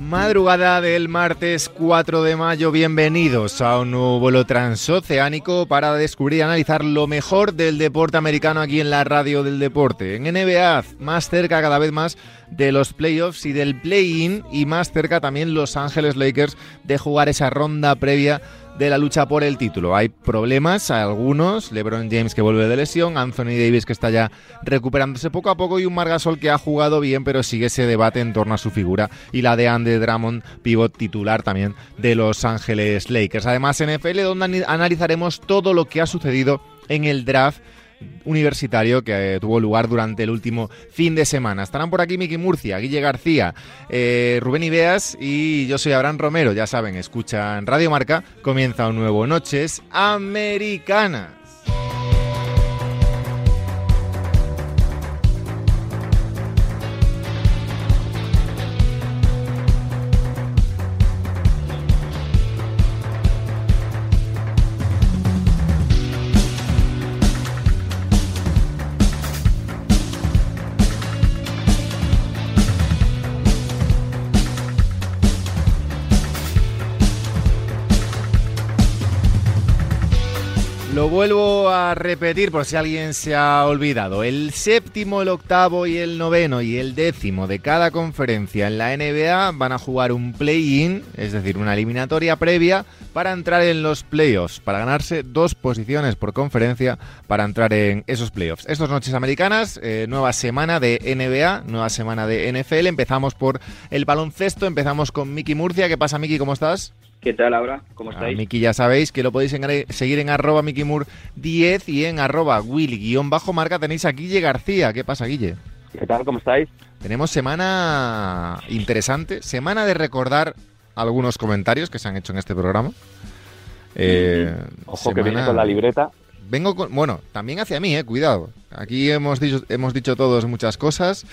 Madrugada del martes 4 de mayo, bienvenidos a un nuevo vuelo transoceánico para descubrir y analizar lo mejor del deporte americano aquí en la radio del deporte. En NBA, más cerca cada vez más de los playoffs y del play-in y más cerca también Los Ángeles Lakers de jugar esa ronda previa de la lucha por el título. Hay problemas, algunos, LeBron James que vuelve de lesión, Anthony Davis que está ya recuperándose poco a poco y un Margasol que ha jugado bien pero sigue ese debate en torno a su figura y la de Andy Drummond, pivot titular también de Los Ángeles Lakers. Además NFL donde analizaremos todo lo que ha sucedido en el draft universitario que eh, tuvo lugar durante el último fin de semana. Estarán por aquí Miki Murcia, Guille García, eh, Rubén Ideas y yo soy Abraham Romero. Ya saben, escuchan Radio Marca. Comienza un nuevo Noches Americanas. Repetir por si alguien se ha olvidado. El séptimo, el octavo y el noveno y el décimo de cada conferencia en la NBA van a jugar un play-in, es decir, una eliminatoria previa para entrar en los playoffs, para ganarse dos posiciones por conferencia para entrar en esos playoffs. Estas noches americanas, eh, nueva semana de NBA, nueva semana de NFL. Empezamos por el baloncesto, empezamos con Miki Murcia. ¿Qué pasa, Miki? ¿Cómo estás? ¿Qué tal, Laura? ¿Cómo estáis? Miki ya sabéis que lo podéis seguir en arroba MikiMur10 y en arroba Willy-marca tenéis a Guille García. ¿Qué pasa, Guille? ¿Qué tal? ¿Cómo estáis? Tenemos semana interesante, semana de recordar algunos comentarios que se han hecho en este programa. Eh, Ojo que viene con la libreta. Vengo con, bueno, también hacia mí, eh, cuidado. Aquí hemos dicho, hemos dicho todos muchas cosas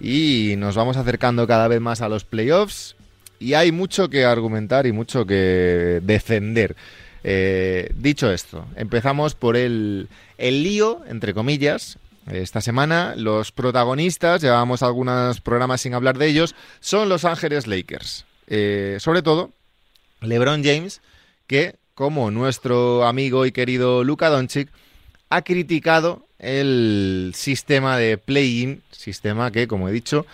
y nos vamos acercando cada vez más a los playoffs y hay mucho que argumentar y mucho que defender. Eh, dicho esto, empezamos por el, el lío, entre comillas, esta semana los protagonistas, llevamos algunos programas sin hablar de ellos, son Los Ángeles Lakers. Eh, sobre todo, LeBron James, que, como nuestro amigo y querido Luka Doncic, ha criticado el sistema de play-in, sistema que, como he dicho,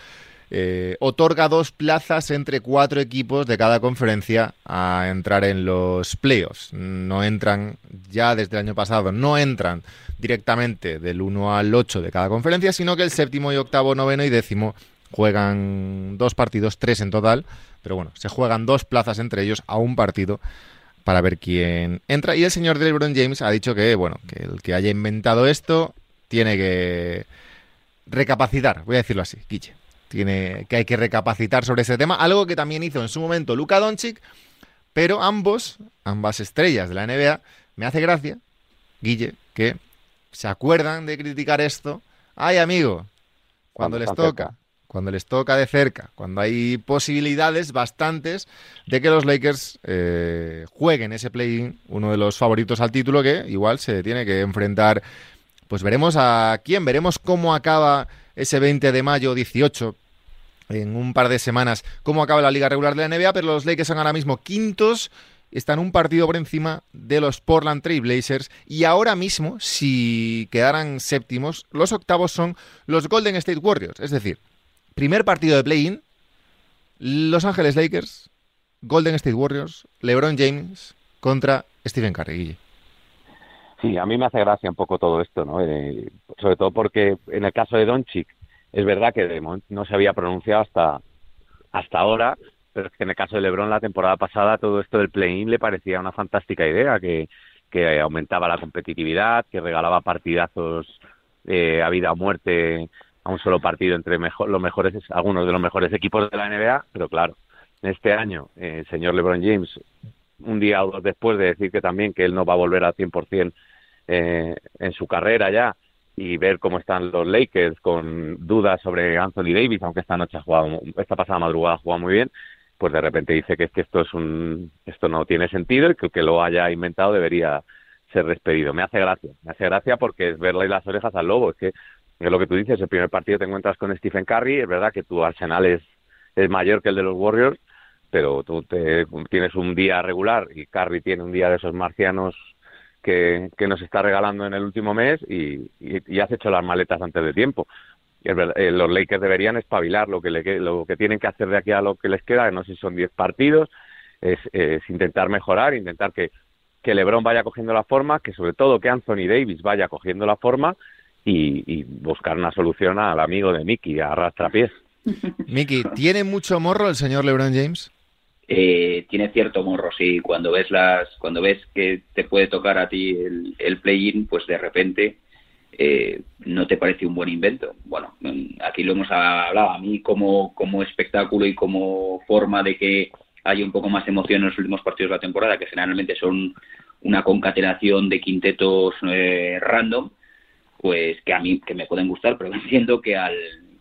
eh, otorga dos plazas entre cuatro equipos de cada conferencia a entrar en los playoffs. No entran ya desde el año pasado, no entran directamente del 1 al 8 de cada conferencia, sino que el séptimo y octavo, noveno y décimo juegan dos partidos, tres en total, pero bueno, se juegan dos plazas entre ellos a un partido para ver quién entra. Y el señor LeBron James ha dicho que, bueno, que el que haya inventado esto tiene que recapacitar, voy a decirlo así, Guille tiene, que hay que recapacitar sobre ese tema, algo que también hizo en su momento Luka Doncic, pero ambos, ambas estrellas de la NBA, me hace gracia, Guille, que se acuerdan de criticar esto. Ay, amigo, cuando, les toca, cuando les toca de cerca, cuando hay posibilidades bastantes de que los Lakers eh, jueguen ese play-in, uno de los favoritos al título que igual se tiene que enfrentar. Pues veremos a quién, veremos cómo acaba ese 20 de mayo 18 en un par de semanas cómo acaba la liga regular de la NBA, pero los Lakers son ahora mismo quintos, están un partido por encima de los Portland Trail Blazers y ahora mismo, si quedaran séptimos, los octavos son los Golden State Warriors, es decir, primer partido de play-in, Los Ángeles Lakers, Golden State Warriors, LeBron James contra Stephen Curry. Sí, a mí me hace gracia un poco todo esto, ¿no? Eh, sobre todo porque en el caso de Doncic, es verdad que no se había pronunciado hasta, hasta ahora, pero es que en el caso de LeBron la temporada pasada todo esto del play-in le parecía una fantástica idea, que, que aumentaba la competitividad, que regalaba partidazos eh, a vida o muerte a un solo partido entre los mejores, algunos de los mejores equipos de la NBA, pero claro, este año eh, el señor LeBron James, un día o dos después de decir que también que él no va a volver al 100% eh, en su carrera ya, y ver cómo están los Lakers con dudas sobre Anthony Davis, aunque esta noche ha jugado, esta pasada madrugada ha jugado muy bien, pues de repente dice que, es que esto es un, esto no tiene sentido y que el que lo haya inventado debería ser despedido. Me hace gracia, me hace gracia porque es verle las orejas al lobo, es que es lo que tú dices, el primer partido te encuentras con Stephen Curry, es verdad que tu arsenal es, es mayor que el de los Warriors, pero tú te, tienes un día regular y Curry tiene un día de esos marcianos que, que nos está regalando en el último mes y, y, has hecho las maletas antes de tiempo. Eh, los Lakers deberían espabilar lo que, le, lo que tienen que hacer de aquí a lo que les queda, no sé si son 10 partidos, es, intentar mejorar, intentar que, que LeBron vaya cogiendo la forma, que sobre todo que Anthony Davis vaya cogiendo la forma y, y buscar una solución al amigo de Mickey, a Rastrapiés. Mickey, ¿tiene mucho morro el señor LeBron James? Eh, tiene cierto morro, sí. Cuando ves las, cuando ves que te puede tocar a ti el, el play-in, pues de repente eh, no te parece un buen invento. Bueno, aquí lo hemos hablado. A mí como, como espectáculo y como forma de que haya un poco más emoción en los últimos partidos de la temporada, que generalmente son una concatenación de quintetos eh, random, pues que a mí que me pueden gustar, pero entiendo que al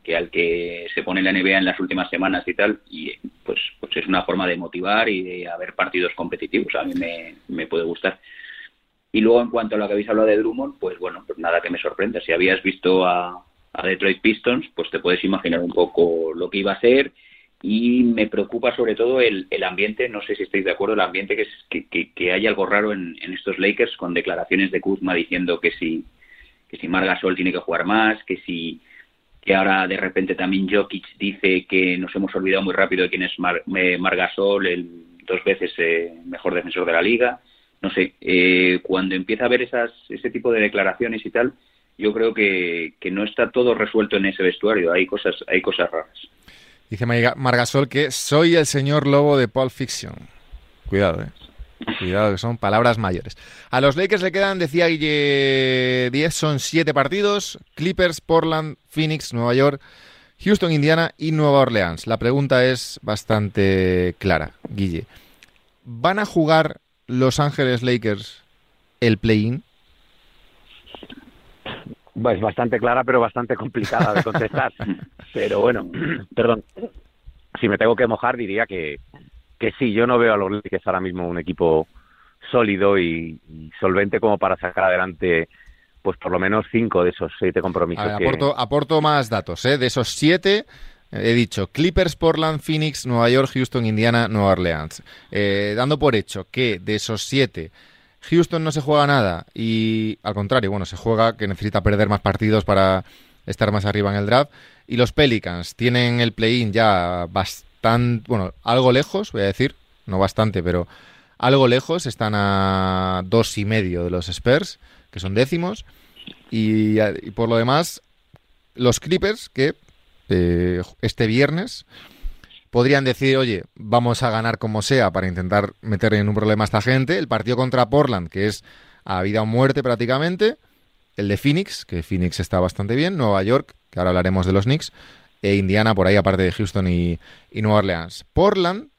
que al que se pone la NBA en las últimas semanas y tal, y pues, pues es una forma de motivar y de haber partidos competitivos. A mí me, puede gustar. Y luego, en cuanto a lo que habéis hablado de Drummond, pues bueno, pues nada que me sorprenda. Si habías visto a, a Detroit Pistons, pues te puedes imaginar un poco lo que iba a ser. Y me preocupa sobre todo el, el ambiente, no sé si estáis de acuerdo, el ambiente que, es, que, que, hay algo raro en, en, estos Lakers con declaraciones de Kuzma diciendo que si, que si tiene que jugar más, que si que ahora de repente también Jokic dice que nos hemos olvidado muy rápido de quién es Mar, eh, Margasol, el dos veces eh, mejor defensor de la liga. No sé, eh, cuando empieza a ver esas, ese tipo de declaraciones y tal, yo creo que, que no está todo resuelto en ese vestuario, hay cosas, hay cosas raras. Dice Margasol que soy el señor lobo de Pulp Fiction. Cuidado, eh. Cuidado, que son palabras mayores. A los Lakers le quedan, decía Guille 10, son 7 partidos. Clippers, Portland, Phoenix, Nueva York, Houston, Indiana y Nueva Orleans. La pregunta es bastante clara, Guille. ¿Van a jugar Los Ángeles Lakers el play-in? Es bastante clara, pero bastante complicada de contestar. pero bueno, perdón. Si me tengo que mojar, diría que, que sí, yo no veo a los Lakers ahora mismo un equipo sólido y, solvente como para sacar adelante pues por lo menos cinco de esos siete compromisos. aporto, más datos, ¿eh? de esos siete he dicho Clippers, Portland, Phoenix, Nueva York, Houston, Indiana, Nueva Orleans. Eh, dando por hecho que de esos siete Houston no se juega nada y al contrario, bueno, se juega que necesita perder más partidos para estar más arriba en el draft. Y los Pelicans tienen el play-in ya bastante están, bueno, algo lejos, voy a decir, no bastante, pero algo lejos, están a dos y medio de los Spurs, que son décimos, y, por lo demás, los Clippers, que eh, este viernes podrían decir, oye, vamos a ganar como sea para intentar meter en un problema a esta gente, el partido contra Portland, que es a vida o muerte prácticamente, el de Phoenix, que Phoenix está bastante bien, Nueva York, que ahora hablaremos de los Knicks, e Indiana por ahí, aparte de Houston y, y Nueva Orleans. Portland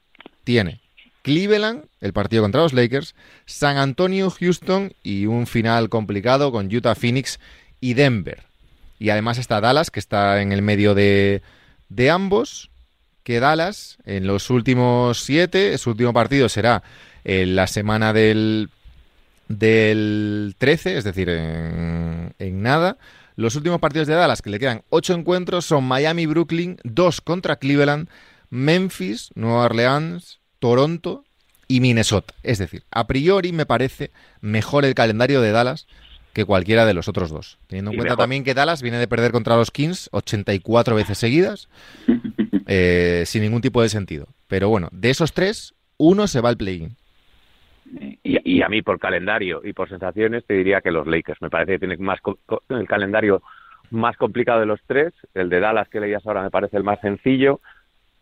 tiene Cleveland, el partido contra los Lakers, San Antonio, Houston y un final complicado con Utah, Phoenix y Denver. Y además está Dallas, que está en el medio de, de ambos, que Dallas en los últimos siete, su último partido será en la semana del, del 13, es decir, en nada. Los últimos partidos de Dallas, que le quedan ocho encuentros, son Miami, Brooklyn, dos contra Cleveland, Memphis, Nueva Orleans, Toronto y Minnesota. Es decir, a priori me parece mejor el calendario de Dallas que cualquiera de los otros dos. Teniendo en cuenta también que Dallas viene de perder contra los Kings 84 veces seguidas, eh, sin ningún tipo de sentido. Pero bueno, de esos tres, uno se va al play-in. Y, a mí por calendario y por sensaciones te diría que los Lakers. Me parece que tienen más el calendario más complicado de los tres. El de Dallas que leías ahora me parece el más sencillo,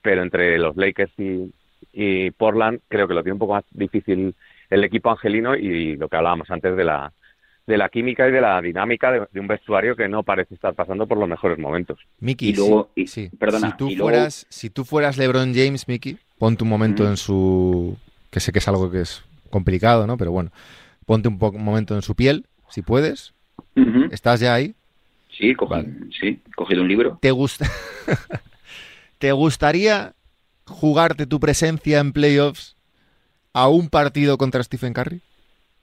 pero entre los Lakers y, y Portland creo que lo tiene un poco más difícil el equipo angelino y lo que hablábamos antes de la de la química y de la dinámica de, un vestuario que no parece estar pasando por los mejores momentos. Miki, si, perdona, si tú fueras, si tú fueras LeBron James, Miki, ponte un momento en su, que sé que es algo que es complicado, ¿no? Pero bueno, ponte un, un momento en su piel, si puedes. ¿Estás ya ahí? Sí, sí, cogido un libro. ¿Te gusta? ¿Te gustaría jugarte tu presencia en playoffs a un partido contra Stephen Curry?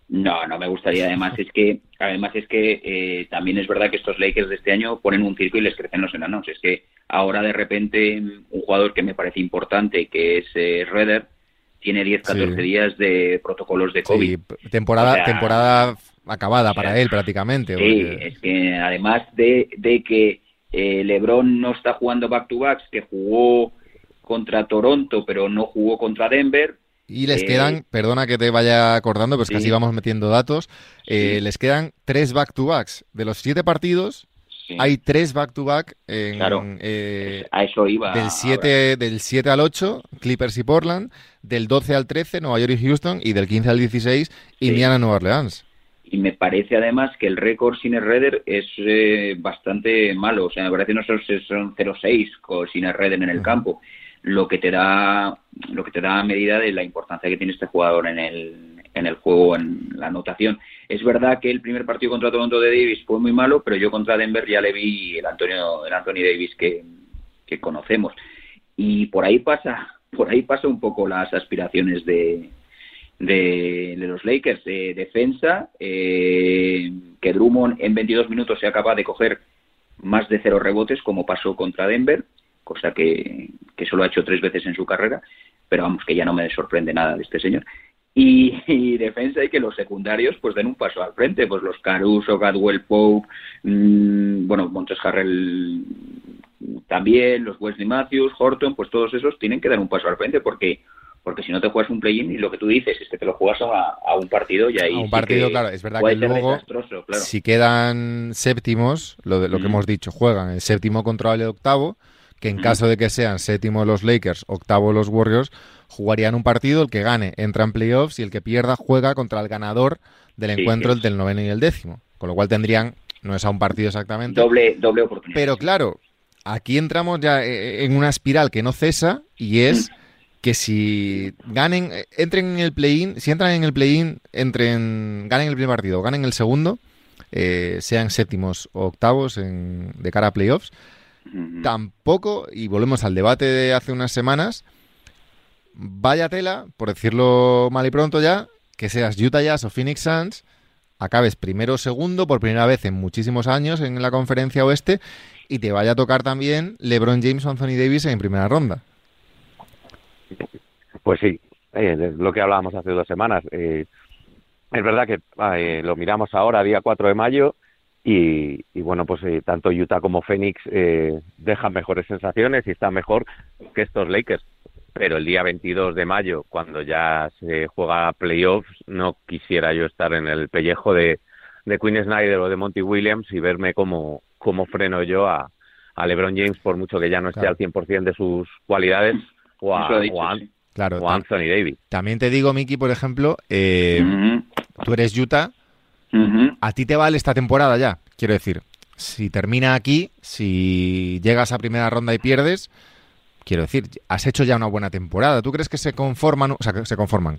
No, no me gustaría. Además es que, además es que eh, también es verdad que estos Lakers de este año ponen un circo y les crecen los enanos. Es que ahora de repente un jugador que me parece importante, que es eh, Redder, tiene 10, 14 días de protocolos de COVID. Sí, temporada, temporada acabada para él prácticamente. Sí, es que además de, de que eh, LeBron no está jugando back to backs, que jugó contra Toronto pero no jugó contra Denver, y les quedan, perdona que te vaya acordando, pues casi vamos metiendo datos, eh, les quedan tres back-to-backs. De los siete partidos, hay tres back-to-back en, eh, a eso iba. Del 7, del 7 al 8, Clippers y Portland, del 12 al 13, Nueva York y Houston, y del 15 al 16, Indiana y Nueva Orleans. Y me parece además que el récord sin el Redder es eh, bastante malo. O sea, me parece que nosotros son 0-6 sin el Redder en el campo lo que te da lo que te da medida de la importancia que tiene este jugador en el, en el juego, en la anotación. Es verdad que el primer partido contra Toronto de Davis fue muy malo, pero yo contra Denver ya le vi el Antonio el Anthony Davis que, que conocemos. Y por ahí pasa, por ahí pasa un poco las aspiraciones de, de, los Lakers. de defensa, eh, que Drummond en 22 minutos se acaba de coger más de cero rebotes, como pasó contra Denver cosa que, que solo ha hecho tres veces en su carrera, pero vamos, que ya no me sorprende nada de este señor. Y, defensa y que los secundarios pues den un paso al frente, pues los Caruso, Gadwell Pope, mmm, bueno, Montes Harrell también, los Wesley Matthews, Horton, pues todos esos tienen que dar un paso al frente porque porque si no te juegas un play-in y lo que tú dices es que te lo juegas a, un partido y ahí a un partido claro es verdad que luego si quedan séptimos lo de lo que hemos dicho juegan el séptimo contra el octavo que en caso de que sean séptimo los Lakers, octavo los Warriors, jugarían un partido, el que gane entra en playoffs y el que pierda juega contra el ganador del encuentro el del noveno y el décimo. Con lo cual tendrían, no es a un partido exactamente. Doble, doble oportunidad. Pero claro, aquí entramos ya eh, eh, en una espiral que no cesa y es que si ganen, eh, entren en el play-in, si entran en el play-in, entren, ganen el primer partido, ganen el segundo, sean séptimos o octavos de cara a playoffs, tampoco, y volvemos al debate de hace unas semanas, vaya tela, por decirlo mal y pronto ya, que seas Utah Jazz o Phoenix Suns, acabes primero o segundo por primera vez en muchísimos años en la conferencia oeste y te vaya a tocar también LeBron James o Anthony Davis en primera ronda. Pues sí, eh, lo que hablábamos hace dos semanas. Eh, es verdad que eh, lo miramos ahora, día 4 de mayo, y, bueno, pues eh, tanto Utah como Phoenix eh, dejan mejores sensaciones y están mejor que estos Lakers. Pero el día 22 de mayo, cuando ya se juega playoffs, no quisiera yo estar en el pellejo de, de Quinn Snyder o de Monty Williams y verme como, como freno yo a, a LeBron James, por mucho que ya no esté al 100% de sus cualidades, o a, claro, Anthony Davis. También te digo, Mickey, por ejemplo, eh, tú eres Utah a ti te vale esta temporada ya, quiero decir. Si termina aquí, si llegas a primera ronda y pierdes, quiero decir, has hecho ya una buena temporada. ¿Tú crees que se conforman, o sea, que se conforman?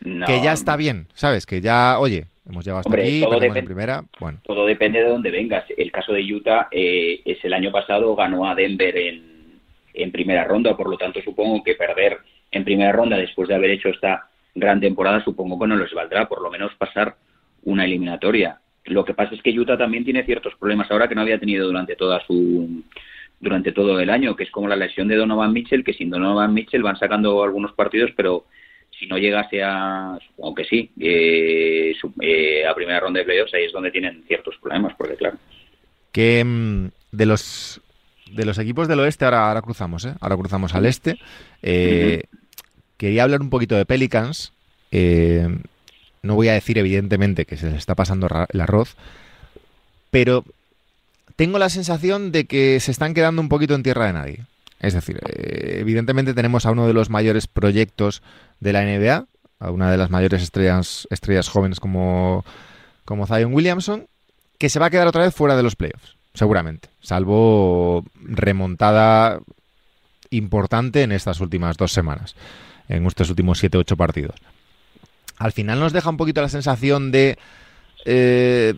que ya está bien, ¿sabes? Que ya, oye, hemos llegado hasta aquí, todo en primera, bueno. Todo depende de dónde vengas. El caso de Utah eh, es el año pasado ganó a Denver en, en primera ronda, por lo tanto supongo que perder en primera ronda después de haber hecho esta gran temporada, supongo que no les valdrá, por lo menos pasar una eliminatoria. Lo que pasa es que Utah también tiene ciertos problemas ahora que no había tenido durante toda su durante todo el año, que es como la lesión de Donovan Mitchell, que sin Donovan Mitchell van sacando algunos partidos, pero si no llegase a, aunque sí, eh, eh, a primera ronda de playoffs, ahí es donde tienen ciertos problemas, porque claro. Que mm, de los de los equipos del oeste, ahora, ahora cruzamos, ¿eh? ahora cruzamos al este. Eh, quería hablar un poquito de Pelicans. Eh, no voy a decir evidentemente que se les está pasando el arroz, pero tengo la sensación de que se están quedando un poquito en tierra de nadie. Es decir, eh, evidentemente tenemos a uno de los mayores proyectos de la NBA, a una de las mayores estrellas, estrellas jóvenes como, como Zion Williamson, que se va a quedar otra vez fuera de los playoffs, seguramente, salvo remontada importante en estas últimas dos semanas, en estos últimos 7-8 partidos. Al final nos deja un poquito la sensación de... Eh,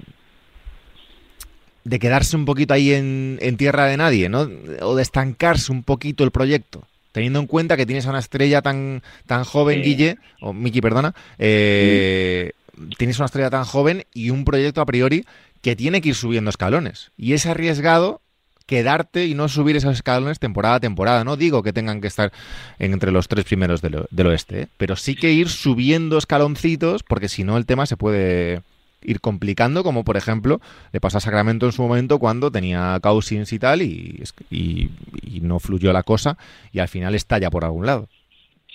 de quedarse un poquito ahí en, tierra de nadie, ¿no? O de estancarse un poquito el proyecto. Teniendo en cuenta que tienes a una estrella tan, tan joven, Guille, o Miki, perdona, eh, tienes una estrella tan joven y un proyecto a priori que tiene que ir subiendo escalones. Y es arriesgado quedarte y no subir esos escalones temporada a temporada. No digo que tengan que estar entre los tres primeros del, oeste, ¿eh? pero sí que ir subiendo escaloncitos porque si no el tema se puede ir complicando, como por ejemplo le pasó a Sacramento en su momento cuando tenía Cousins y tal y, y, no fluyó la cosa y al final estalla por algún lado.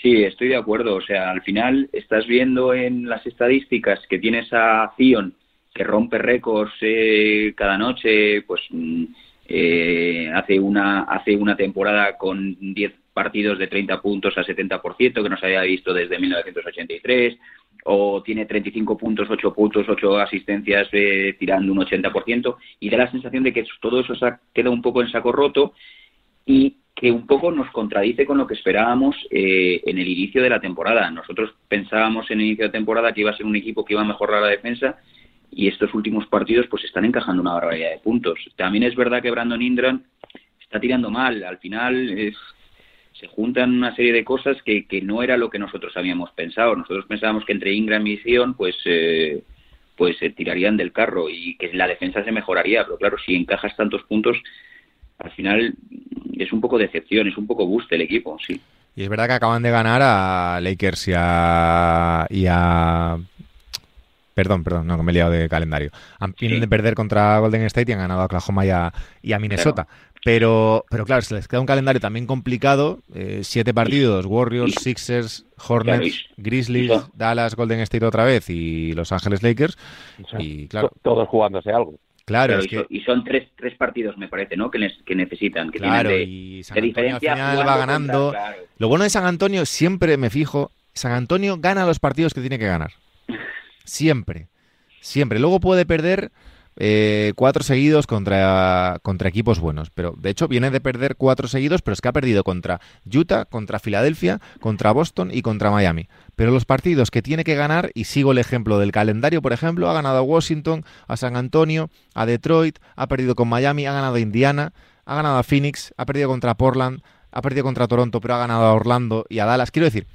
Sí, estoy de acuerdo. O sea, al final estás viendo en las estadísticas que tienes a Zion que rompe récords eh, cada noche, pues mm, eh, hace una hace una temporada con 10 partidos de 30 puntos a 70%, que no se había visto desde 1983 o tiene 35 puntos, 8 puntos, 8 asistencias eh, tirando un 80% y da la sensación de que todo eso queda un poco en saco roto y que un poco nos contradice con lo que esperábamos eh, en el inicio de la temporada. Nosotros pensábamos en el inicio de temporada que iba a ser un equipo que iba a mejorar la defensa y estos últimos partidos pues están encajando una barbaridad de puntos. También es verdad que Brandon Indran está tirando mal. Al final es, se juntan una serie de cosas que, que, no era lo que nosotros habíamos pensado. Nosotros pensábamos que entre Ingram y Sion, pues, eh, pues se tirarían del carro y que la defensa se mejoraría. Pero claro, si encajas tantos puntos, al final es un poco decepción, es un poco boost el equipo, sí. Y es verdad que acaban de ganar a Lakers y a, y a Perdón, perdón, no, que me he liado de calendario. Han, Vienen de perder contra Golden State y han ganado a Oklahoma y a, Minnesota. Pero, pero claro, se les queda un calendario también complicado. Eh, siete partidos, Warriors, Sixers, Hornets, Grizzlies, Dallas, Golden State otra vez y Los Ángeles Lakers. y claro, todos jugándose algo. Claro, y, son tres, tres partidos, me parece, ¿no? Que, que necesitan. Que claro, y San Antonio al final va ganando. Lo bueno de San Antonio, siempre me fijo, San Antonio gana los partidos que tiene que ganar. Siempre. Siempre. Luego puede perder eh, cuatro seguidos contra, contra equipos buenos. Pero de hecho viene de perder cuatro seguidos, pero es que ha perdido contra Utah, contra Filadelfia, contra Boston y contra Miami. Pero los partidos que tiene que ganar, y sigo el ejemplo del calendario, por ejemplo, ha ganado a Washington, a San Antonio, a Detroit, ha perdido con Miami, ha ganado a Indiana, ha ganado a Phoenix, ha perdido contra Portland, ha perdido contra Toronto, pero ha ganado a Orlando y a Dallas. Quiero decir,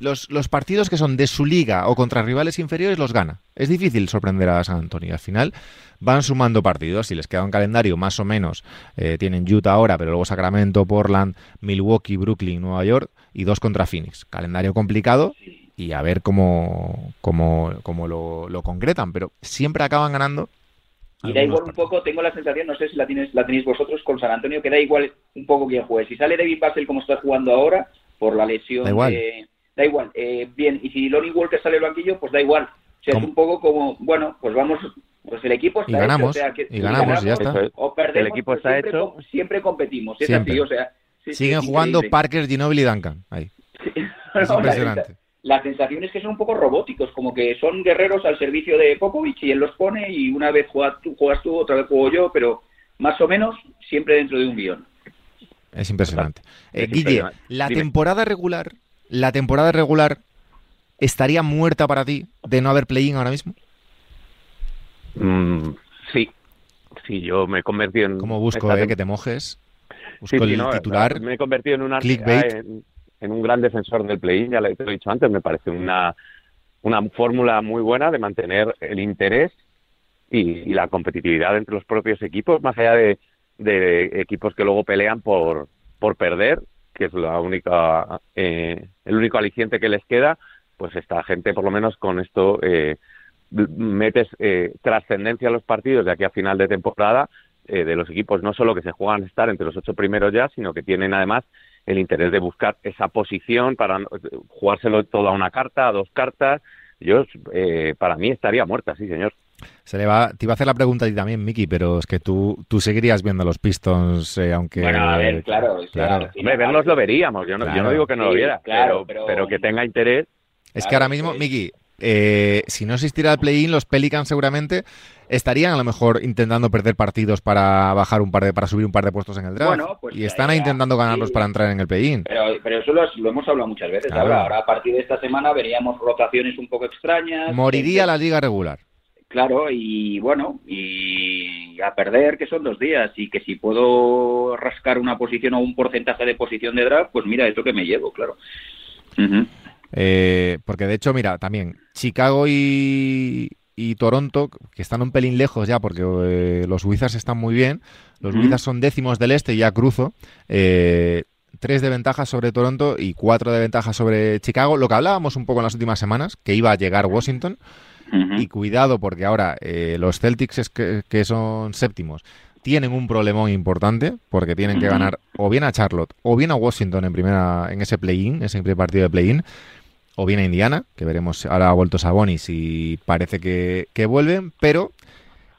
los, los, partidos que son de su liga o contra rivales inferiores los gana. Es difícil sorprender a San Antonio. Al final van sumando partidos. Si les queda un calendario más o menos, eh, tienen Utah ahora, pero luego Sacramento, Portland, Milwaukee, Brooklyn, Nueva York y dos contra Phoenix. Calendario complicado y a ver cómo, cómo, cómo lo, lo concretan. Pero siempre acaban ganando y da igual un poco, tengo la sensación, no sé si la, tienes, la tenéis vosotros con San Antonio, que da igual un poco quién juegue. Si sale David Basel como está jugando ahora, por la lesión de, da igual. Eh, bien, y si Lonnie Walker sale al banquillo, pues da igual. O sea, es un poco como, bueno, pues vamos, pues el equipo está y ganamos, hecho. y ganamos, y ya está. O perdemos, el equipo pues está siempre, hecho. siempre competimos, es siempre. así, o sea. Siguen jugando Parker, Ginobili y Duncan, ahí. Es impresionante. La, sensación es que son un poco robóticos, como que son guerreros al servicio de Popovich y él los pone y una vez juegas tú, juegas tú otra vez juego yo, pero más o menos siempre dentro de un guion. Es impresionante. Eh, Guille, la temporada regular la temporada regular estaría muerta para ti de no haber play-in ahora mismo? Mm, sí, sí, yo me he convertido en... ¿Cómo busco eh, que te mojes? Busco el titular. Me he convertido en un, En, un gran defensor del play-in, ya lo he dicho antes, me parece una, una fórmula muy buena de mantener el interés y, la competitividad entre los propios equipos, más allá de, de equipos que luego pelean por, por perder que es la única, eh, el único aliciente que les queda, pues esta gente, por lo menos con esto, eh, metes eh, trascendencia a los partidos de aquí a final de temporada de los equipos, no solo que se juegan estar entre los ocho primeros ya, sino que tienen además el interés de buscar esa posición para jugárselo todo a una carta, a dos cartas. Yo, para mí, estaría muerta, sí, señor. Se le va, te iba a hacer la pregunta a ti también, Miki, pero es que tú, tú seguirías viendo los Pistons, eh, aunque... Bueno, a ver, claro. claro. verlos lo veríamos, yo no, yo no digo que no lo viera, pero, pero, que tenga interés. Es que ahora mismo, Miki, eh, si no existiera el play-in, los Pelicans seguramente estarían a lo mejor intentando perder partidos para bajar un par de, para subir un par de puestos en el draft. Pues y están intentando ganarlos para entrar en el play-in. Pero, pero eso lo, hemos hablado muchas veces. Ahora, ahora, a partir de esta semana veríamos rotaciones un poco extrañas. Moriría la liga regular. Claro, y bueno, y a perder que son dos días y que si puedo rascar una posición o un porcentaje de posición de draft, pues mira, es lo que me llevo, claro. Eh, porque de hecho, mira, también Chicago y, Toronto, que están un pelín lejos ya, porque eh, los Wizards están muy bien. Los Wizards son décimos del este, ya cruzo. Eh, tres de ventaja sobre Toronto y cuatro de ventaja sobre Chicago. Lo que hablábamos un poco en las últimas semanas, que iba a llegar Washington. Y cuidado, porque ahora los Celtics, es que, son séptimos, tienen un problemón importante, porque tienen que ganar o bien a Charlotte o bien a Washington en primera en ese play-in, ese primer partido de play-in o bien a Indiana, que veremos, ahora ha vuelto Sabonis y parece que, vuelven, pero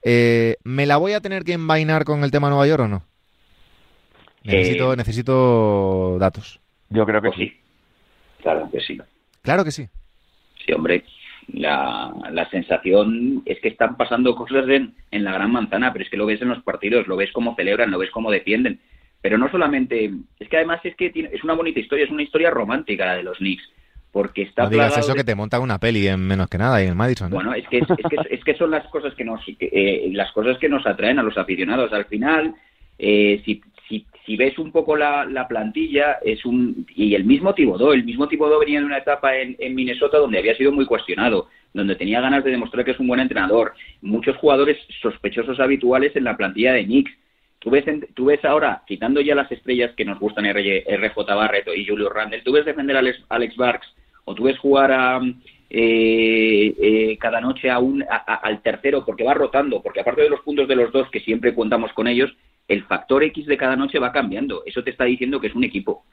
eh, ¿me la voy a tener que envainar con el tema Nueva York o no? Necesito, eh, necesito datos. Yo creo que sí. Claro que sí. Claro que sí. Sí, hombre. La, la sensación es que están pasando cosas en, en la gran manzana, pero es que lo ves en los partidos, lo ves cómo celebran, lo ves cómo defienden. Pero no solamente, es que además es que es una bonita historia, es una historia romántica la de los Knicks porque está no digas eso que te monta una peli en menos que nada y en Madison bueno es que, es, que, son las cosas que nos eh, las cosas que nos atraen a los aficionados al final eh, si, si, ves un poco la, la, plantilla es un y el mismo Tibodó el mismo Tibodó venía de una etapa en, en Minnesota donde había sido muy cuestionado donde tenía ganas de demostrar que es un buen entrenador. Muchos jugadores sospechosos habituales en la plantilla de Knicks. Tú ves, tú ves ahora, quitando ya las estrellas que nos gustan, RJ Barreto y Julio Randle, tú ves defender a Alex, Alex Barks o tú ves jugar a, eh, eh, cada noche a un, al tercero porque va rotando, porque aparte de los puntos de los dos que siempre contamos con ellos, el factor X de cada noche va cambiando. Eso te está diciendo que es un equipo.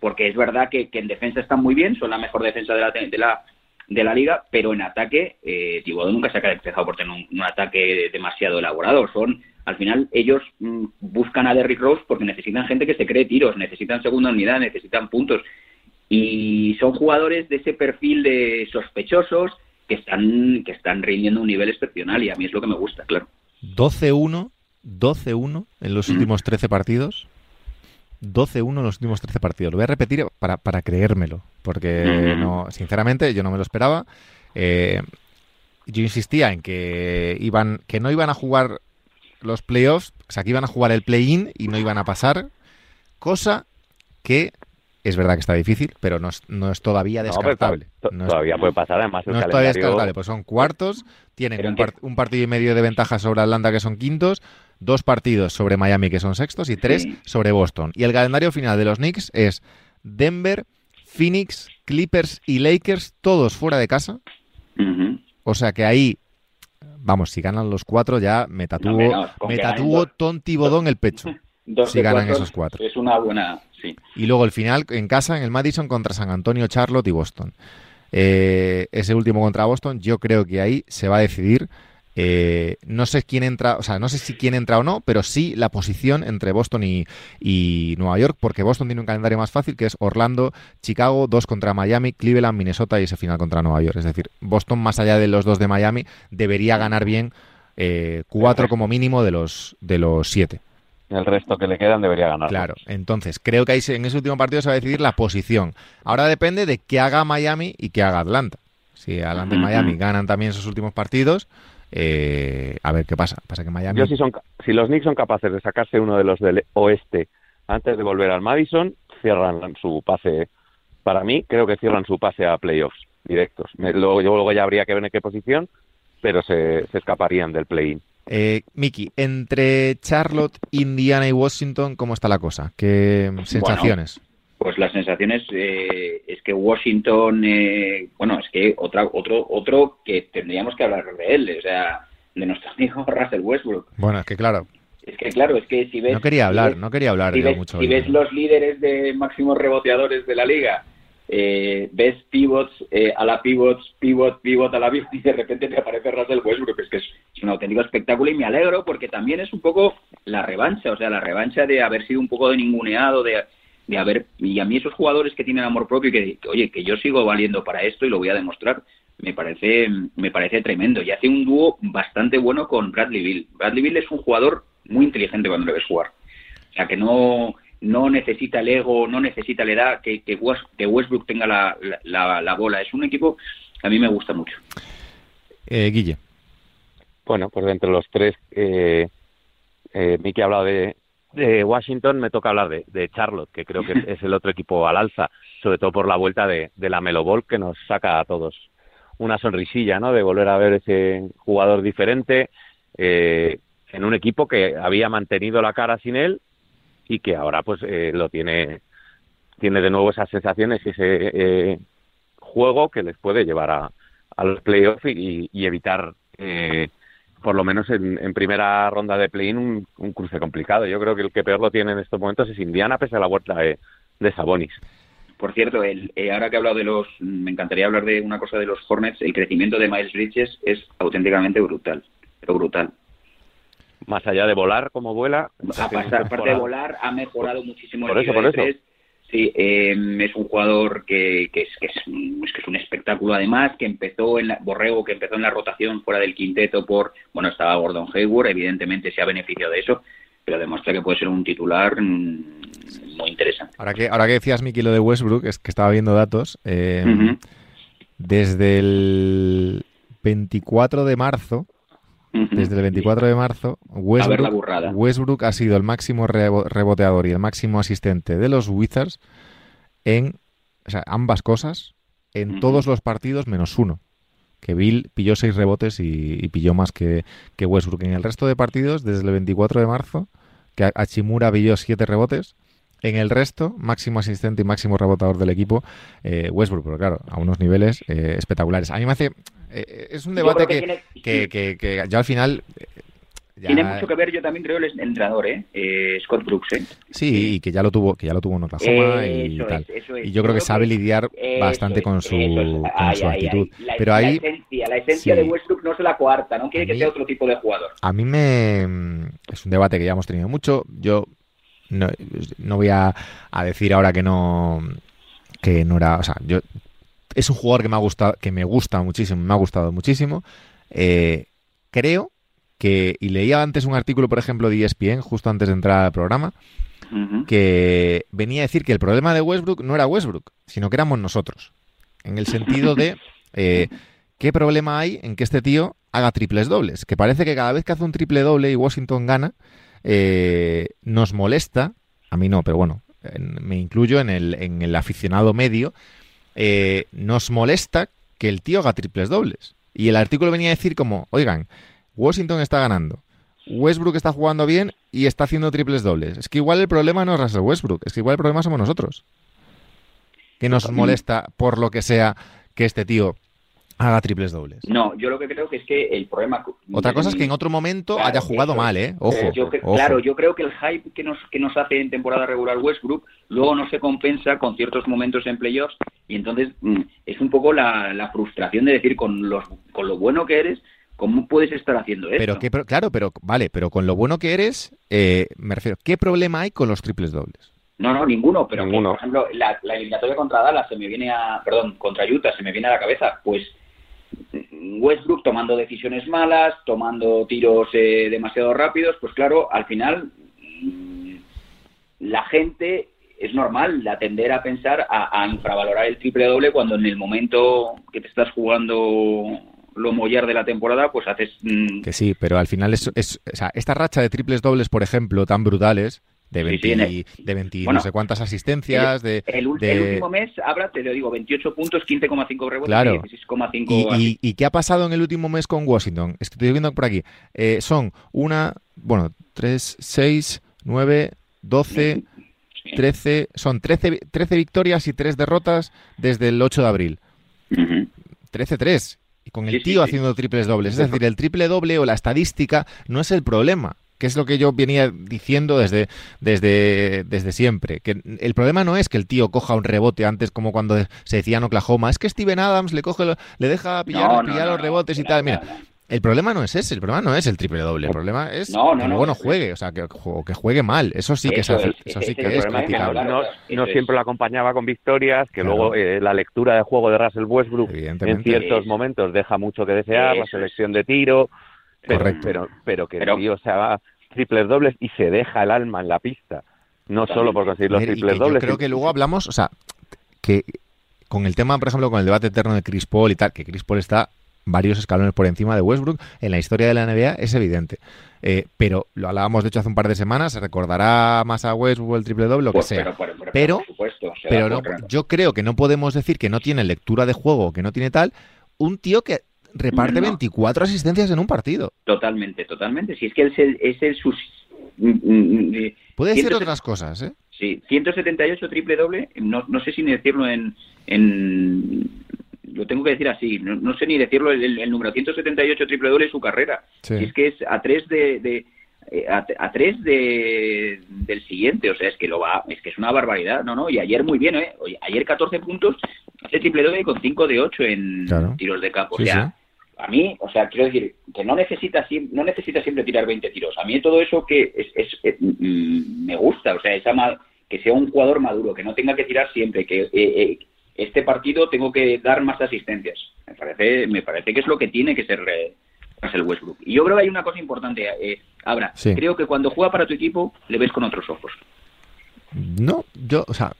Porque es verdad que, en defensa están muy bien, son la mejor defensa de la, de la, de la liga, pero en ataque, eh, nunca se ha caracterizado por tener un, ataque demasiado elaborado. Son, al final, ellos mm, buscan a Derrick Rose porque necesitan gente que se cree tiros, necesitan segunda unidad, necesitan puntos. Y son jugadores de ese perfil de sospechosos que están, que están rindiendo un nivel excepcional y a mí es lo que me gusta, claro. 12-1, 12-1 en los últimos 13 partidos. 12-1 en los últimos 13 partidos. Lo voy a repetir para, para creérmelo, porque no, sinceramente yo no me lo esperaba. Eh, yo insistía en que iban, que no iban a jugar los playoffs, o sea, que iban a jugar el play-in y no iban a pasar, cosa que es verdad que está difícil, pero no es, no es todavía descartable. todavía puede pasar, además. no es todavía descartable, pues son cuartos, tienen un, partido y medio de ventaja sobre Atlanta, que son quintos, dos partidos sobre Miami, que son sextos, y tres sobre Boston. Y el calendario final de los Knicks es Denver, Phoenix, Clippers y Lakers, todos fuera de casa. O sea que ahí, vamos, si ganan los cuatro, ya me tatúo, me tatúo Tonti Bodón el pecho. si ganan esos cuatro. Es una buena, y luego el final en casa, en el Madison, contra San Antonio, Charlotte y Boston. Eh, ese último contra Boston, yo creo que ahí se va a decidir. Eh, no sé quién entra, o sea, no sé si quién entra o no, pero sí la posición entre Boston y, Nueva York, porque Boston tiene un calendario más fácil que es Orlando, Chicago, dos contra Miami, Cleveland, Minnesota y ese final contra Nueva York. Es decir, Boston, más allá de los dos de Miami, debería ganar bien eh, cuatro como mínimo de los, de los siete el resto que le quedan debería ganar. Claro, entonces creo que ahí en ese último partido se va a decidir la posición. Ahora depende de qué haga Miami y qué haga Atlanta. Si Atlanta y Miami ganan también sus últimos partidos, eh, a ver qué pasa. Pasa que Miami. Yo si, son, si los Knicks son capaces de sacarse uno de los del oeste antes de volver al Madison, cierran su pase. Para mí, creo que cierran su pase a playoffs directos. Luego, luego ya habría que ver en qué posición, pero se, se escaparían del play-in. Eh, Miki, entre Charlotte, Indiana y Washington, ¿cómo está la cosa? ¿Qué sensaciones? Pues las sensaciones eh, es que Washington, eh, bueno, es que otra, otro, otro que tendríamos que hablar de él, o sea, de nuestro amigo Russell Westbrook. Bueno, es que claro. Es que claro, es que si ves... No quería hablar, no quería hablar si mucho. Si ves los líderes de máximos reboteadores de la liga, eh, ves pivots eh, a la pivots, pivot, pivot a la pivot y de repente te aparece Russell Westbrook, es que es, un auténtico espectáculo y me alegro porque también es un poco la revancha, o sea, la revancha de haber sido un poco de ninguneado, de, de haber, y a mí esos jugadores que tienen amor propio y que, oye, que yo sigo valiendo para esto y lo voy a demostrar, me parece, me parece tremendo. Y hace un dúo bastante bueno con Bradley Bill. Bradley Bill es un jugador muy inteligente cuando le ves jugar. O sea, que no, no necesita el ego, no necesita la edad, que, que, Westbrook tenga la, la, bola. Es un equipo que a mí me gusta mucho. Eh, Guille. Bueno, pues entre los tres, eh, eh, Miki ha hablado de, de Washington, me toca hablar de, de Charlotte, que creo que es el otro equipo al alza, sobre todo por la vuelta de, de la Melo Ball, que nos saca a todos una sonrisilla, ¿no? De volver a ver ese jugador diferente eh, en un equipo que había mantenido la cara sin él y que ahora pues eh, lo tiene tiene de nuevo esas sensaciones y ese eh, juego que les puede llevar a, a los playoffs y, y evitar eh, por lo menos en, en primera ronda de play-in un, un, cruce complicado. Yo creo que el que peor lo tiene en estos momentos es Indiana pese a la vuelta de, de Sabonis. Por cierto, el, eh, ahora que he hablado de los, me encantaría hablar de una cosa de los Hornets, el crecimiento de Miles Bridges es auténticamente brutal, pero brutal. Más allá de volar como vuela. Aparte de volar, ha mejorado muchísimo por el eso, por eso. Sí, eh, es un jugador que, que, es, que, es, que es un espectáculo además, que empezó en la, Borrego, que empezó en la rotación fuera del quinteto por, bueno, estaba Gordon Hayward, evidentemente se ha beneficiado de eso, pero demuestra que puede ser un titular mm, muy interesante. Ahora que, ahora que decías, Miki, lo de Westbrook, es que estaba viendo datos. Eh, uh -huh. Desde el 24 de marzo. Desde el 24 de marzo, Westbrook, Westbrook ha sido el máximo reboteador y el máximo asistente de los Wizards en o sea, ambas cosas en uh -huh. todos los partidos menos uno que Bill pilló seis rebotes y, y, pilló más que, que Westbrook. En el resto de partidos, desde el 24 de marzo, que Hachimura pilló siete rebotes. En el resto, máximo asistente y máximo rebotador del equipo, eh, Westbrook, pero claro, a unos niveles eh, espectaculares. A mí me hace... Eh, es un debate que, que, tiene... que, que, ya al final... Ya... Tiene mucho que ver, yo también creo, el entrenador, ¿eh? eh Scott Brooks, ¿eh? Sí, y que ya lo tuvo, que ya lo tuvo en Oklahoma eh, y tal. Es, es. Y yo creo que sabe lidiar bastante con su, con ay, su ay, actitud. Ay, la, Pero ahí, esencia, la esencia sí. de Westbrook no se la coarta, no quiere a que mí, sea otro tipo de jugador. A mí me es un debate que ya hemos tenido mucho. Yo no, no voy a, a decir ahora que no que no era, o sea, yo es un jugador que me ha gustado, que me gusta muchísimo, me ha gustado muchísimo. Eh, creo que, y leía antes un artículo, por ejemplo, de ESPN, justo antes de entrar al programa, uh -huh. que venía a decir que el problema de Westbrook no era Westbrook, sino que éramos nosotros. En el sentido de eh, qué problema hay en que este tío haga triples dobles. Que parece que cada vez que hace un triple doble y Washington gana, eh, nos molesta, a mí no, pero bueno, en, me incluyo en el, en el aficionado medio, eh, nos molesta que el tío haga triples dobles. Y el artículo venía a decir como, oigan, Washington está ganando. Westbrook está jugando bien y está haciendo triples dobles. Es que igual el problema no es Russell Westbrook, es que igual el problema somos nosotros. Que nos molesta por lo que sea que este tío haga triples dobles. No, yo lo que creo que es que el problema... Otra cosa es que en otro momento claro, haya jugado mal, ¿eh? Ojo, yo, ojo, Claro, yo creo que el hype que nos, que nos hace en temporada regular Westbrook luego no se compensa con ciertos momentos en playoffs y entonces mm, es un poco la, la, frustración de decir con, los, con lo bueno que eres, ¿Cómo puedes estar haciendo esto? Pero qué, claro, pero vale, pero con lo bueno que eres, eh, me refiero, ¿qué problema hay con los triples dobles? No, no, ninguno, pero ninguno. Que, por ejemplo, la, la, eliminatoria contra Dallas se me viene a, perdón, contra Utah se me viene a la cabeza, pues Westbrook tomando decisiones malas, tomando tiros eh, demasiado rápidos, pues claro, al final mm, la gente es normal atender a pensar a, infravalorar el triple doble cuando en el momento que te estás jugando lo mollar de la temporada, pues haces... Mmm... Que sí, pero al final es, es, o sea, esta racha de triples dobles, por ejemplo, tan brutales, de 20, sí, de 20 bueno, no sé cuántas asistencias, el, de, el, de... el, último mes habrá, te lo digo, 28 puntos, 15,5 rebotes claro. y 16,5... ¿Y, y, ¿Y, qué ha pasado en el último mes con Washington? Es que estoy viendo por aquí. Eh, son una, bueno, 3, 6, 9, 12... 13, son 13, 13 victorias y 3 derrotas desde el 8 de abril. Uh -huh. 13-3 y con el sí, tío sí, haciendo triples dobles. Es decir, el triple doble o la estadística no es el problema, que es lo que yo venía diciendo desde, desde, desde siempre. Que el problema no es que el tío coja un rebote antes, como cuando se decía en Oklahoma, es que Steven Adams le coge, le deja pillar, no, no, pillar no, los rebotes y tal. Mira, El problema no es ese, el problema no es el triple doble, el problema es No, no, que no, luego no juegue, o sea, que, o que juegue mal. Eso sí que Eso es, eso sí que es problema es que no, criticable. no- Claro, no eso siempre lo acompañaba con victorias, que Claro. luego eh, la lectura de juego de Russell Westbrook en ciertos momentos deja mucho que desear, la selección de tiro, pero, Correcto. pero, pero que Pero- el tío se haga triples dobles y se deja el alma en la pista, no solo por conseguir los y triples que yo dobles. creo que luego hablamos, o sea, que con el tema, por ejemplo, con el debate eterno de Chris Paul y tal, que Chris Paul está varios escalones por encima de Westbrook en la historia de la NBA es evidente. Eh, pero lo hablábamos de hecho hace un par de semanas, se recordará más a Westbrook el triple doble, lo que Pues, sea. pero, pero- pero- Pero- por supuesto, se Pero da no, yo creo que no podemos decir que no tiene lectura de juego, que no tiene tal, un tío que reparte No. 24 asistencias en un partido. Totalmente, totalmente. Si es que es el, es el sus... mm, mm, mm, Puede ser 170 otras cosas, ¿eh? Sí, 178 triple doble, no, no sé si ni decirlo en, en... Lo tengo que decir así, no, no sé ni decirlo el, el- número 178 triple doble de su carrera. Sí. Si es que es a tres de... de eh, a, a tres de, del siguiente, o sea, es que lo va, es que es una barbaridad, no, no, y ayer muy bien, ¿eh? Oye, ayer 14 puntos, hace triple doble con 5 de 8 en Claro. tiros de campo, Sí, o sea. A mí, o sea, quiero decir que no necesita no necesita siempre tirar 20 tiros. A mí todo eso que es, es- eh, me gusta, o sea, esa que sea un jugador maduro, que no tenga que tirar siempre, que eh, eh, este partido tengo que dar más asistencias. Me parece, me parece que es lo que tiene que ser eh, Russell Westbrook. Y yo creo que hay una cosa importante, eh, Abra. Sí. Creo que cuando juega para tu equipo le ves con otros ojos. No, yo, o sea,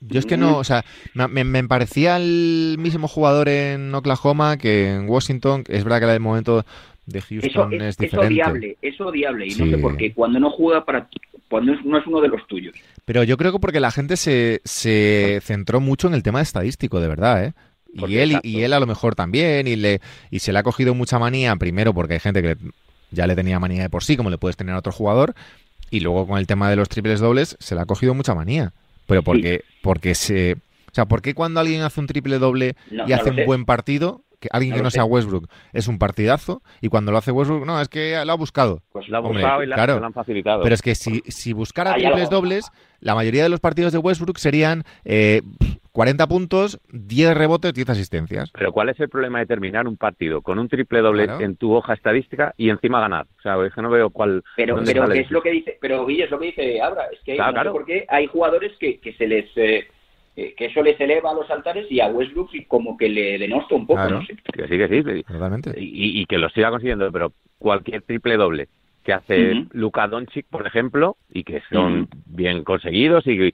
yo es que no, o sea, me, me- parecía el mismo jugador en Oklahoma que en Washington. Es verdad que el momento de Houston es, es, es diferente. odiable, es odiable. Y Sí. no sé por qué. Cuando no juega para cuando no es uno de los tuyos. Pero yo creo que porque la gente se, se centró mucho en el tema estadístico, de verdad, ¿eh? Y él, exacto. y él a lo mejor también, y, le, y se le ha cogido mucha manía, primero porque hay gente que ya le tenía manía de por sí, como le puedes tener a otro jugador, y luego con el tema de los triples dobles se le ha cogido mucha manía. Pero porque, porque se... O sea, ¿por qué cuando alguien hace un triple doble No, y hace un sé. buen partido, que alguien No que no sé. sea Westbrook es un partidazo, y cuando lo hace Westbrook, no, es que lo ha buscado. Pues lo ha Hombre, buscado y la- claro. lo han facilitado. Pero es que si, si buscara triples dobles, la mayoría de los partidos de Westbrook serían eh, 40 puntos, 10 rebotes, 10 asistencias. Pero ¿cuál es el problema de terminar un partido con un triple doble Claro. en tu hoja estadística y encima ganar? O sea, es que no veo cuál. Pero, dónde pero sale ¿qué el- es lo que dice, pero Guille, es lo que dice Abra, es que Claro, no sé claro. por qué hay jugadores que, que se les eh, eh, que eso les eleva a los altares y a Westbrook como que le denosta un poco, Claro. no sé. Que sí, que sí. Totalmente. Y, y que lo siga consiguiendo, pero cualquier triple doble que hace Ujú. Luka Doncic, por ejemplo, y que son bien conseguidos y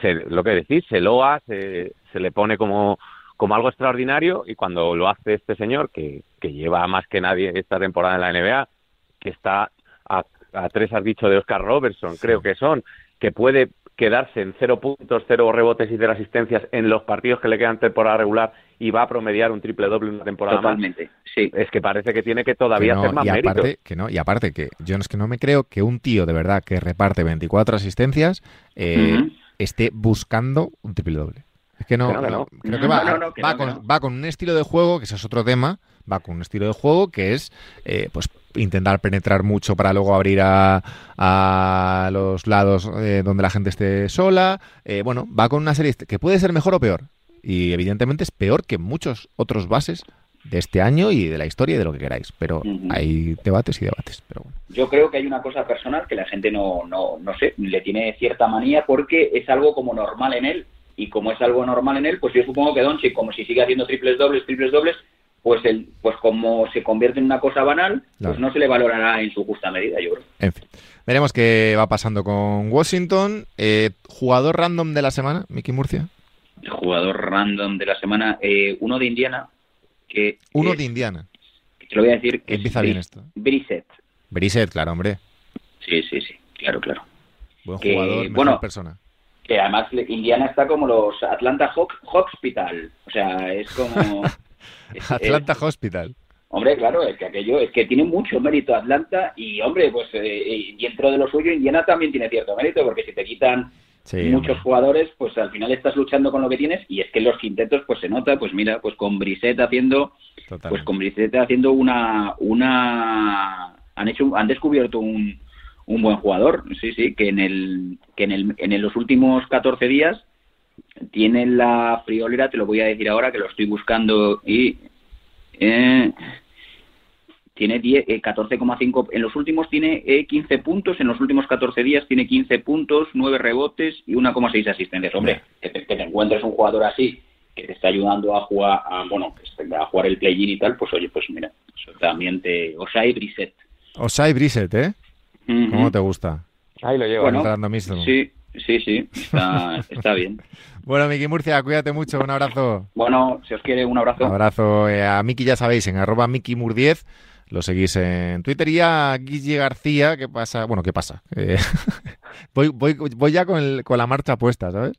se, lo que decís, se loa, se, se le pone como, como algo extraordinario y cuando lo hace este señor, que, que lleva más que nadie esta temporada en la NBA, que está a, a tres, has dicho, de Oscar Robertson, creo que son, que puede quedarse en cero puntos, cero rebotes y cero asistencias en los partidos que le quedan temporada regular y va a promediar un triple doble en una temporada más. Totalmente, sí. Es que parece que tiene que todavía Que no, hacer más y méritos. que no, y aparte que yo no es que no me creo que un tío de verdad que reparte 24 asistencias eh. Esté buscando un triple doble. Es que no, creo que va, con, un estilo de juego, que ese es otro tema, va con un estilo de juego que es eh, pues intentar penetrar mucho para luego abrir a, a los lados eh, donde la gente esté sola. Eh, bueno, va con una serie que puede ser mejor o peor. Y evidentemente es peor que muchos otros bases de este año y de la historia y de lo que queráis. Pero hay debates y debates. Pero. Yo creo que hay una cosa personal que la gente no, no, no sé, le tiene cierta manía porque es algo como normal en él. Y como es algo normal en él, pues yo supongo que Doncic, como si sigue haciendo triples dobles, triples dobles, pues el, pues como se convierte en una cosa banal, Claro. pues no se le valorará en su justa medida, yo creo. En fin. Veremos qué va pasando con Washington. Eh, jugador random de la semana, Mickey Murcia. Jugador random de la semana, eh, uno de Indiana, que Uno es- de Indiana. que te lo voy a decir, que Empieza es bien esto. Brissett. Brissett, claro, hombre. Sí, sí, sí, claro, claro. Buen Que, jugador, mejor bueno, persona. Que además Indiana está como los Atlanta Hawk, Hospital. O sea, es como... es- Atlanta es- Hospital. Hombre, claro, es que aquello es que tiene mucho mérito Atlanta y, hombre, pues eh, dentro de lo suyo Indiana también tiene cierto mérito porque si te quitan Sí, muchos hombre. jugadores, pues al final estás luchando con lo que tienes y es que en los quintetos pues se nota, pues mira, pues con Brissett haciendo, pues con Brissett haciendo una, una, han hecho, han descubierto un, un buen jugador, sí, sí, que en el, que en el, en los últimos 14 días tiene la friolera, te lo voy a decir ahora que lo estoy buscando y eh, tiene 14,5. En los últimos tiene 15 puntos, en los últimos 14 días tiene 15 puntos, 9 rebotes y 1,6 asistencias. Hombre, que te, que te encuentres un jugador así que te está ayudando a jugar, a, bueno, a jugar el play-in y tal, pues oye, pues mira, eso también te... Osai Brissett. Osai Brissett, ¿eh? ¿Cómo te gusta? Ahí lo llevo. Bueno, mismo. Sí, sí, sí, está, está bien. Bueno, Miki Murcia, cuídate mucho, un abrazo. Bueno, si os quiere, un abrazo. Un abrazo eh, a Miki, ya sabéis, en arroba Miki Mur10, lo seguís en Twitter y a Guille García, ¿qué pasa? Bueno, ¿qué pasa? Eh, voy, voy, voy ya con, con la marcha puesta, ¿sabes?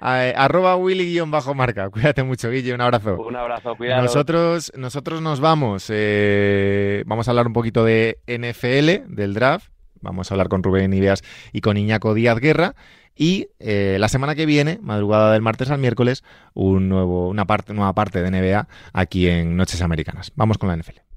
Eh, arroba Willy-marca. Cuídate mucho, Guille. Un abrazo. Un abrazo, cuidado. Nosotros, nosotros nos vamos. Eh, vamos a hablar un poquito de NFL, del draft. Vamos a hablar con Rubén Ibeas y con Iñaco Díaz Guerra. Y eh, la semana que viene, madrugada del martes al miércoles, un nuevo, una parte, nueva parte de NBA aquí en Noches Americanas. Vamos con la NFL.